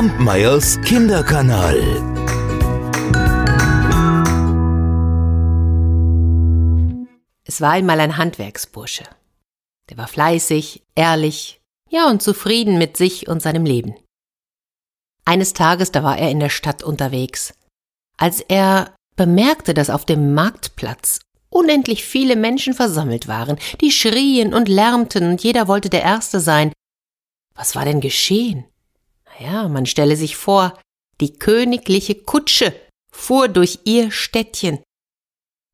Kampmeyers Kinderkanal. Es war einmal ein Handwerksbursche. Der war fleißig, ehrlich, ja und zufrieden mit sich und seinem Leben. Eines Tages, da war er in der Stadt unterwegs. Als er bemerkte, dass auf dem Marktplatz unendlich viele Menschen versammelt waren, die schrien und lärmten und jeder wollte der Erste sein. Was war denn geschehen? Ja, man stelle sich vor, die königliche Kutsche fuhr durch ihr Städtchen.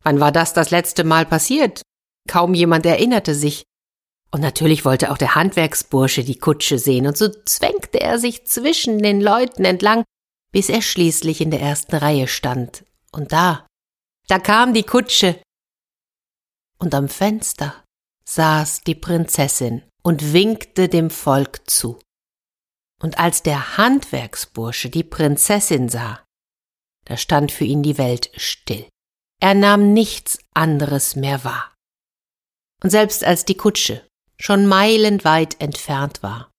Wann war das das letzte Mal passiert? Kaum jemand erinnerte sich. Und natürlich wollte auch der Handwerksbursche die Kutsche sehen, und so zwängte er sich zwischen den Leuten entlang, bis er schließlich in der ersten Reihe stand. Und da, da kam die Kutsche. Und am Fenster saß die Prinzessin und winkte dem Volk zu. Und als der Handwerksbursche die Prinzessin sah, da stand für ihn die Welt still. Er nahm nichts anderes mehr wahr. Und selbst als die Kutsche schon meilenweit entfernt war,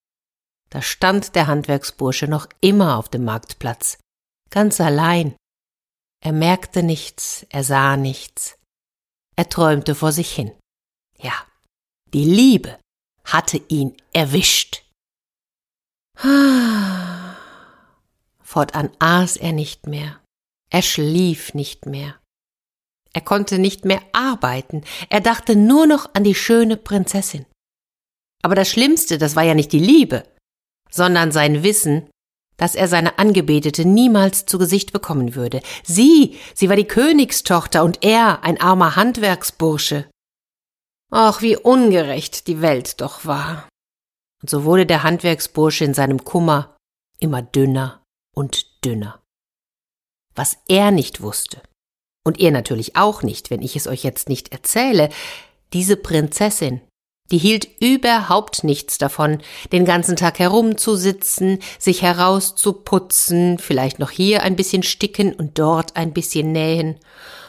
da stand der Handwerksbursche noch immer auf dem Marktplatz, ganz allein. Er merkte nichts, er sah nichts, er träumte vor sich hin. Ja, die Liebe hatte ihn erwischt. Fortan aß er nicht mehr, er schlief nicht mehr. Er konnte nicht mehr arbeiten, er dachte nur noch an die schöne Prinzessin. Aber das Schlimmste, das war ja nicht die Liebe, sondern sein Wissen, dass er seine Angebetete niemals zu Gesicht bekommen würde. Sie, sie war die Königstochter und er ein armer Handwerksbursche. Ach, wie ungerecht die Welt doch war. Und so wurde der Handwerksbursche in seinem Kummer immer dünner und dünner. Was er nicht wusste, und ihr natürlich auch nicht, wenn ich es euch jetzt nicht erzähle, diese Prinzessin, die hielt überhaupt nichts davon, den ganzen Tag herumzusitzen, sich herauszuputzen, vielleicht noch hier ein bisschen sticken und dort ein bisschen nähen.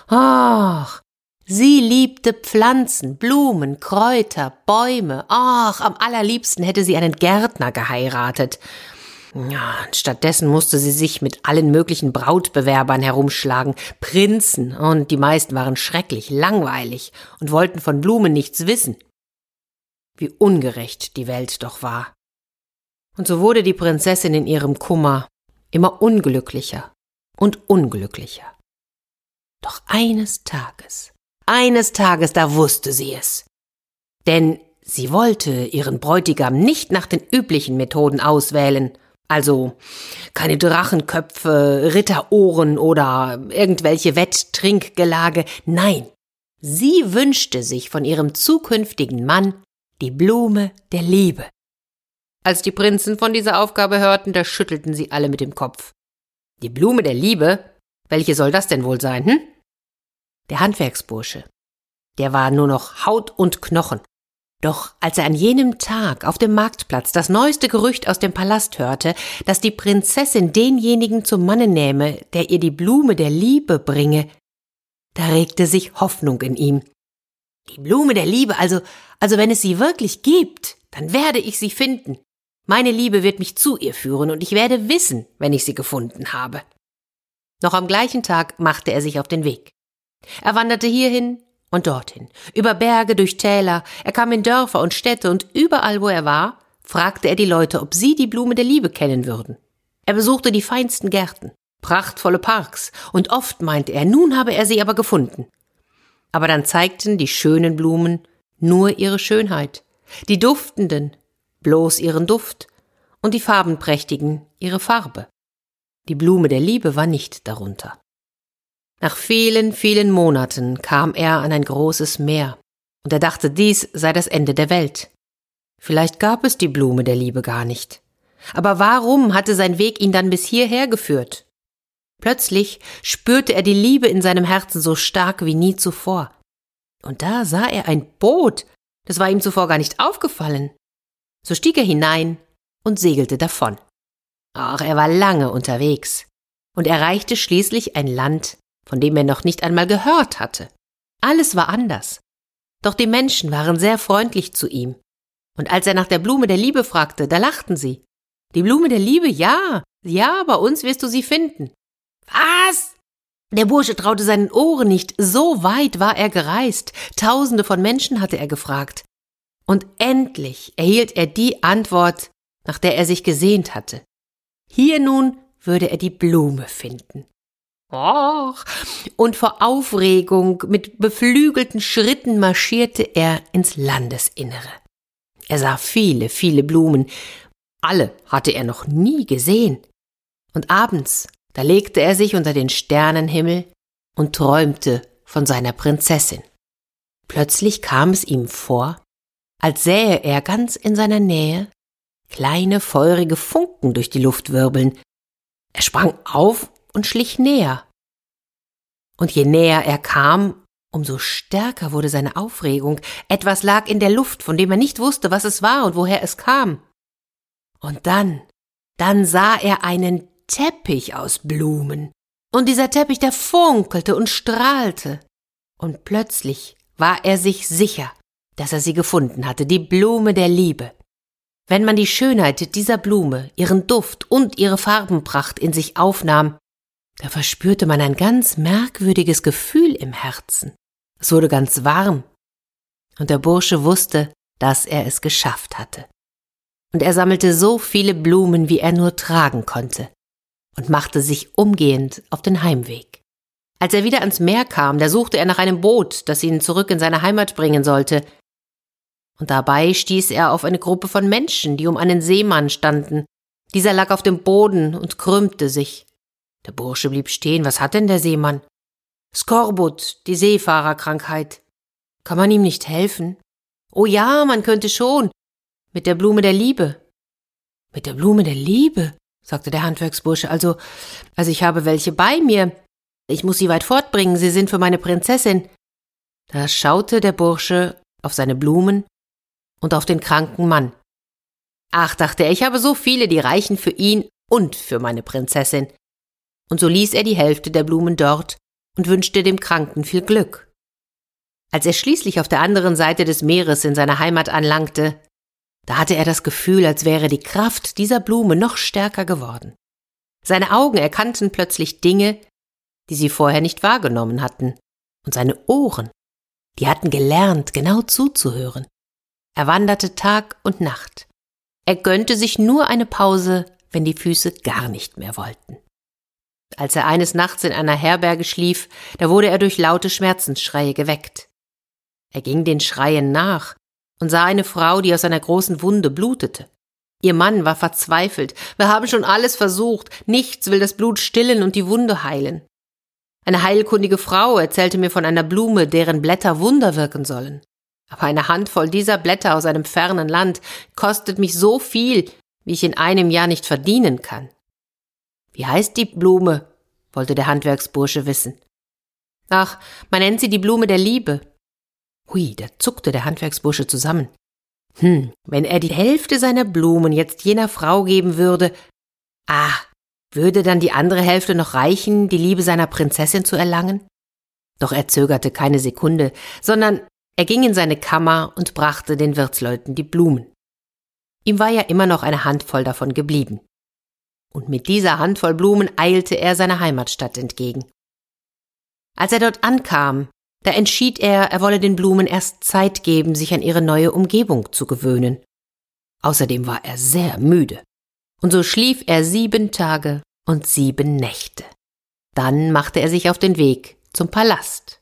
Ach, Sie liebte Pflanzen, Blumen, Kräuter, Bäume. Ach, am allerliebsten hätte sie einen Gärtner geheiratet. Ja, stattdessen musste sie sich mit allen möglichen Brautbewerbern herumschlagen, Prinzen, und die meisten waren schrecklich langweilig und wollten von Blumen nichts wissen. Wie ungerecht die Welt doch war. Und so wurde die Prinzessin in ihrem Kummer immer unglücklicher und unglücklicher. Doch eines Tages eines Tages, da wusste sie es. Denn sie wollte ihren Bräutigam nicht nach den üblichen Methoden auswählen, also keine Drachenköpfe, Ritterohren oder irgendwelche Wetttrinkgelage, nein, sie wünschte sich von ihrem zukünftigen Mann die Blume der Liebe. Als die Prinzen von dieser Aufgabe hörten, da schüttelten sie alle mit dem Kopf. Die Blume der Liebe? Welche soll das denn wohl sein, hm? Der Handwerksbursche. Der war nur noch Haut und Knochen. Doch als er an jenem Tag auf dem Marktplatz das neueste Gerücht aus dem Palast hörte, dass die Prinzessin denjenigen zum Manne nähme, der ihr die Blume der Liebe bringe, da regte sich Hoffnung in ihm. Die Blume der Liebe, also, also wenn es sie wirklich gibt, dann werde ich sie finden. Meine Liebe wird mich zu ihr führen und ich werde wissen, wenn ich sie gefunden habe. Noch am gleichen Tag machte er sich auf den Weg. Er wanderte hierhin und dorthin, über Berge, durch Täler, er kam in Dörfer und Städte und überall, wo er war, fragte er die Leute, ob sie die Blume der Liebe kennen würden. Er besuchte die feinsten Gärten, prachtvolle Parks, und oft meinte er, nun habe er sie aber gefunden. Aber dann zeigten die schönen Blumen nur ihre Schönheit, die duftenden bloß ihren Duft und die farbenprächtigen ihre Farbe. Die Blume der Liebe war nicht darunter. Nach vielen, vielen Monaten kam er an ein großes Meer, und er dachte, dies sei das Ende der Welt. Vielleicht gab es die Blume der Liebe gar nicht. Aber warum hatte sein Weg ihn dann bis hierher geführt? Plötzlich spürte er die Liebe in seinem Herzen so stark wie nie zuvor. Und da sah er ein Boot, das war ihm zuvor gar nicht aufgefallen. So stieg er hinein und segelte davon. Ach, er war lange unterwegs und erreichte schließlich ein Land, von dem er noch nicht einmal gehört hatte. Alles war anders. Doch die Menschen waren sehr freundlich zu ihm. Und als er nach der Blume der Liebe fragte, da lachten sie. Die Blume der Liebe, ja. Ja, bei uns wirst du sie finden. Was? Der Bursche traute seinen Ohren nicht, so weit war er gereist, tausende von Menschen hatte er gefragt. Und endlich erhielt er die Antwort, nach der er sich gesehnt hatte. Hier nun würde er die Blume finden. Och, und vor Aufregung mit beflügelten Schritten marschierte er ins Landesinnere. Er sah viele, viele Blumen, alle hatte er noch nie gesehen. Und abends, da legte er sich unter den Sternenhimmel und träumte von seiner Prinzessin. Plötzlich kam es ihm vor, als sähe er ganz in seiner Nähe kleine feurige Funken durch die Luft wirbeln. Er sprang auf und schlich näher. Und je näher er kam, umso stärker wurde seine Aufregung. Etwas lag in der Luft, von dem er nicht wusste, was es war und woher es kam. Und dann, dann sah er einen Teppich aus Blumen. Und dieser Teppich, der funkelte und strahlte. Und plötzlich war er sich sicher, dass er sie gefunden hatte, die Blume der Liebe. Wenn man die Schönheit dieser Blume, ihren Duft und ihre Farbenpracht in sich aufnahm, da verspürte man ein ganz merkwürdiges Gefühl im Herzen. Es wurde ganz warm. Und der Bursche wusste, dass er es geschafft hatte. Und er sammelte so viele Blumen, wie er nur tragen konnte, und machte sich umgehend auf den Heimweg. Als er wieder ans Meer kam, da suchte er nach einem Boot, das ihn zurück in seine Heimat bringen sollte. Und dabei stieß er auf eine Gruppe von Menschen, die um einen Seemann standen. Dieser lag auf dem Boden und krümmte sich. Der Bursche blieb stehen. Was hat denn der Seemann? Skorbut, die Seefahrerkrankheit. Kann man ihm nicht helfen? Oh ja, man könnte schon. Mit der Blume der Liebe. Mit der Blume der Liebe, sagte der Handwerksbursche. Also, also ich habe welche bei mir. Ich muss sie weit fortbringen. Sie sind für meine Prinzessin. Da schaute der Bursche auf seine Blumen und auf den kranken Mann. Ach, dachte er, ich habe so viele, die reichen für ihn und für meine Prinzessin und so ließ er die Hälfte der Blumen dort und wünschte dem Kranken viel Glück. Als er schließlich auf der anderen Seite des Meeres in seiner Heimat anlangte, da hatte er das Gefühl, als wäre die Kraft dieser Blume noch stärker geworden. Seine Augen erkannten plötzlich Dinge, die sie vorher nicht wahrgenommen hatten, und seine Ohren, die hatten gelernt, genau zuzuhören. Er wanderte Tag und Nacht. Er gönnte sich nur eine Pause, wenn die Füße gar nicht mehr wollten. Als er eines Nachts in einer Herberge schlief, da wurde er durch laute Schmerzensschreie geweckt. Er ging den Schreien nach und sah eine Frau, die aus einer großen Wunde blutete. Ihr Mann war verzweifelt. Wir haben schon alles versucht. Nichts will das Blut stillen und die Wunde heilen. Eine heilkundige Frau erzählte mir von einer Blume, deren Blätter Wunder wirken sollen. Aber eine Handvoll dieser Blätter aus einem fernen Land kostet mich so viel, wie ich in einem Jahr nicht verdienen kann. Wie heißt die Blume? wollte der Handwerksbursche wissen. Ach, man nennt sie die Blume der Liebe. Hui, da zuckte der Handwerksbursche zusammen. Hm, wenn er die Hälfte seiner Blumen jetzt jener Frau geben würde, ah, würde dann die andere Hälfte noch reichen, die Liebe seiner Prinzessin zu erlangen? Doch er zögerte keine Sekunde, sondern er ging in seine Kammer und brachte den Wirtsleuten die Blumen. Ihm war ja immer noch eine Handvoll davon geblieben und mit dieser Handvoll Blumen eilte er seiner Heimatstadt entgegen. Als er dort ankam, da entschied er, er wolle den Blumen erst Zeit geben, sich an ihre neue Umgebung zu gewöhnen. Außerdem war er sehr müde. Und so schlief er sieben Tage und sieben Nächte. Dann machte er sich auf den Weg zum Palast.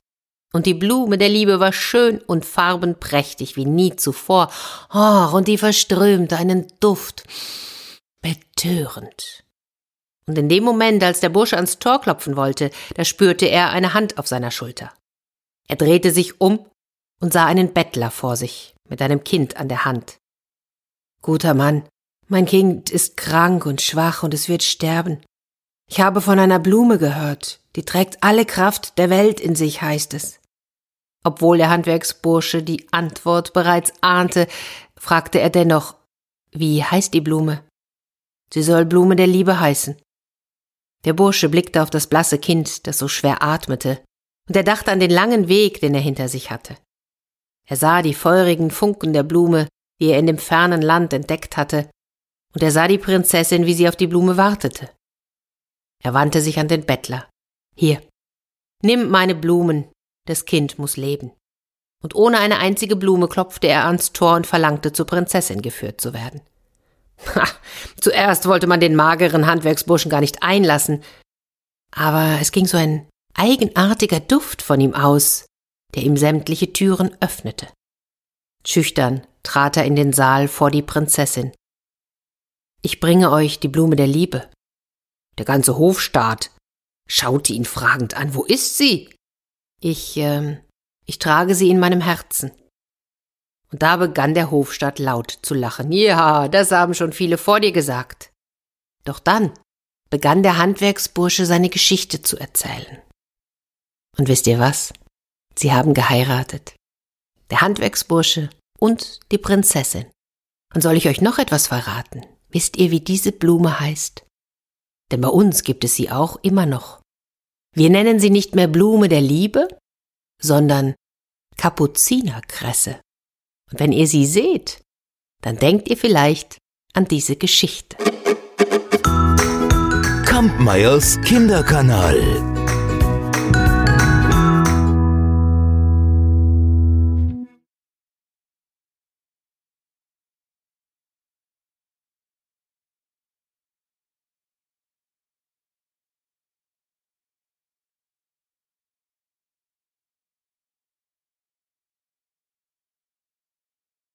Und die Blume der Liebe war schön und farbenprächtig wie nie zuvor. Oh, und die verströmte einen Duft betörend. Und in dem Moment, als der Bursche ans Tor klopfen wollte, da spürte er eine Hand auf seiner Schulter. Er drehte sich um und sah einen Bettler vor sich mit einem Kind an der Hand. Guter Mann, mein Kind ist krank und schwach und es wird sterben. Ich habe von einer Blume gehört, die trägt alle Kraft der Welt in sich, heißt es. Obwohl der Handwerksbursche die Antwort bereits ahnte, fragte er dennoch, wie heißt die Blume? Sie soll Blume der Liebe heißen. Der Bursche blickte auf das blasse Kind, das so schwer atmete, und er dachte an den langen Weg, den er hinter sich hatte. Er sah die feurigen Funken der Blume, die er in dem fernen Land entdeckt hatte, und er sah die Prinzessin, wie sie auf die Blume wartete. Er wandte sich an den Bettler. Hier, nimm meine Blumen, das Kind muss leben. Und ohne eine einzige Blume klopfte er ans Tor und verlangte, zur Prinzessin geführt zu werden. Ha, zuerst wollte man den mageren Handwerksburschen gar nicht einlassen, aber es ging so ein eigenartiger Duft von ihm aus, der ihm sämtliche Türen öffnete. Schüchtern trat er in den Saal vor die Prinzessin. Ich bringe euch die Blume der Liebe. Der ganze Hofstaat schaute ihn fragend an. Wo ist sie? Ich, ähm, ich trage sie in meinem Herzen. Und da begann der Hofstaat laut zu lachen. Ja, das haben schon viele vor dir gesagt. Doch dann begann der Handwerksbursche seine Geschichte zu erzählen. Und wisst ihr was? Sie haben geheiratet. Der Handwerksbursche und die Prinzessin. Und soll ich euch noch etwas verraten? Wisst ihr, wie diese Blume heißt? Denn bei uns gibt es sie auch immer noch. Wir nennen sie nicht mehr Blume der Liebe, sondern Kapuzinerkresse. Und wenn ihr sie seht, dann denkt ihr vielleicht an diese Geschichte. Kampmeyers Kinderkanal.